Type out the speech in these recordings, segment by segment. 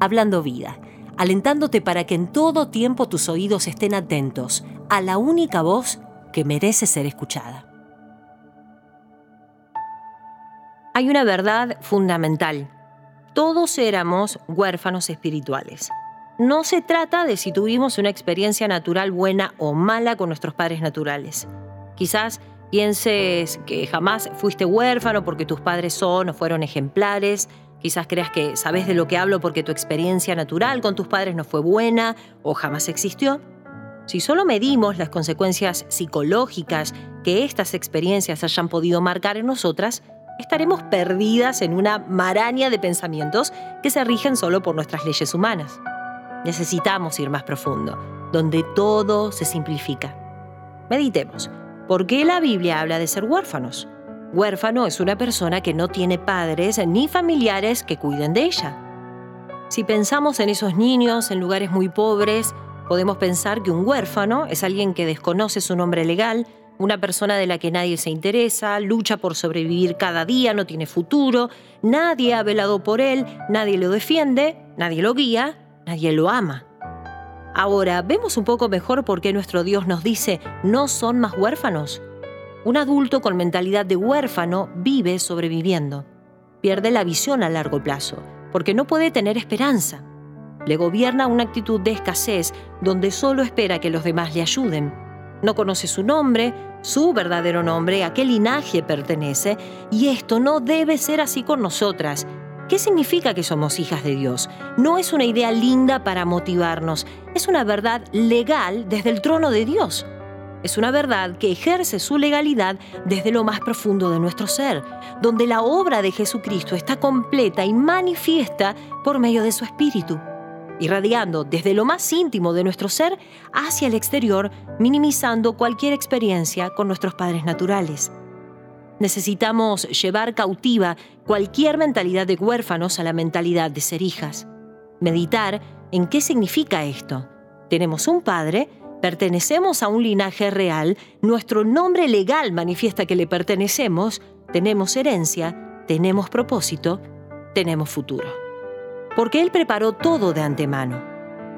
Hablando Vida, alentándote para que en todo tiempo tus oídos estén atentos a la única voz que merece ser escuchada. Hay una verdad fundamental. Todos éramos huérfanos espirituales. No se trata de si tuvimos una experiencia natural buena o mala con nuestros padres naturales. Quizás pienses que jamás fuiste huérfano porque tus padres son o fueron ejemplares. Quizás creas que sabes de lo que hablo porque tu experiencia natural con tus padres no fue buena o jamás existió. Si solo medimos las consecuencias psicológicas que estas experiencias hayan podido marcar en nosotras, estaremos perdidas en una maraña de pensamientos que se rigen solo por nuestras leyes humanas. Necesitamos ir más profundo, donde todo se simplifica. Meditemos. ¿Por qué la Biblia habla de ser huérfanos? Huérfano es una persona que no tiene padres ni familiares que cuiden de ella. Si pensamos en esos niños en lugares muy pobres, podemos pensar que un huérfano es alguien que desconoce su nombre legal, una persona de la que nadie se interesa, lucha por sobrevivir cada día, no tiene futuro, nadie ha velado por él, nadie lo defiende, nadie lo guía nadie lo ama. Ahora, ¿vemos un poco mejor por qué nuestro Dios nos dice, no son más huérfanos? Un adulto con mentalidad de huérfano vive sobreviviendo. Pierde la visión a largo plazo, porque no puede tener esperanza. Le gobierna una actitud de escasez donde solo espera que los demás le ayuden. No conoce su nombre, su verdadero nombre, a qué linaje pertenece, y esto no debe ser así con nosotras, ¿Qué significa que somos hijas de Dios? No es una idea linda para motivarnos, es una verdad legal desde el trono de Dios. Es una verdad que ejerce su legalidad desde lo más profundo de nuestro ser, donde la obra de Jesucristo está completa y manifiesta por medio de su Espíritu, irradiando desde lo más íntimo de nuestro ser hacia el exterior, minimizando cualquier experiencia con nuestros padres naturales. Necesitamos llevar cautiva cualquier mentalidad de huérfanos a la mentalidad de ser hijas. Meditar en qué significa esto. Tenemos un padre, pertenecemos a un linaje real, nuestro nombre legal manifiesta que le pertenecemos, tenemos herencia, tenemos propósito, tenemos futuro. Porque Él preparó todo de antemano.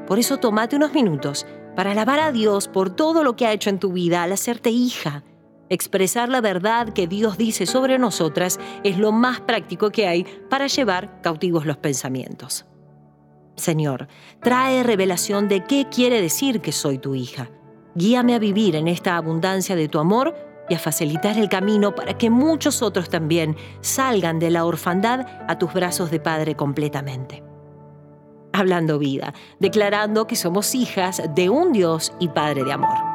Por eso tomate unos minutos para alabar a Dios por todo lo que ha hecho en tu vida al hacerte hija Expresar la verdad que Dios dice sobre nosotras es lo más práctico que hay para llevar cautivos los pensamientos. Señor, trae revelación de qué quiere decir que soy tu hija. Guíame a vivir en esta abundancia de tu amor y a facilitar el camino para que muchos otros también salgan de la orfandad a tus brazos de Padre completamente. Hablando vida, declarando que somos hijas de un Dios y Padre de amor.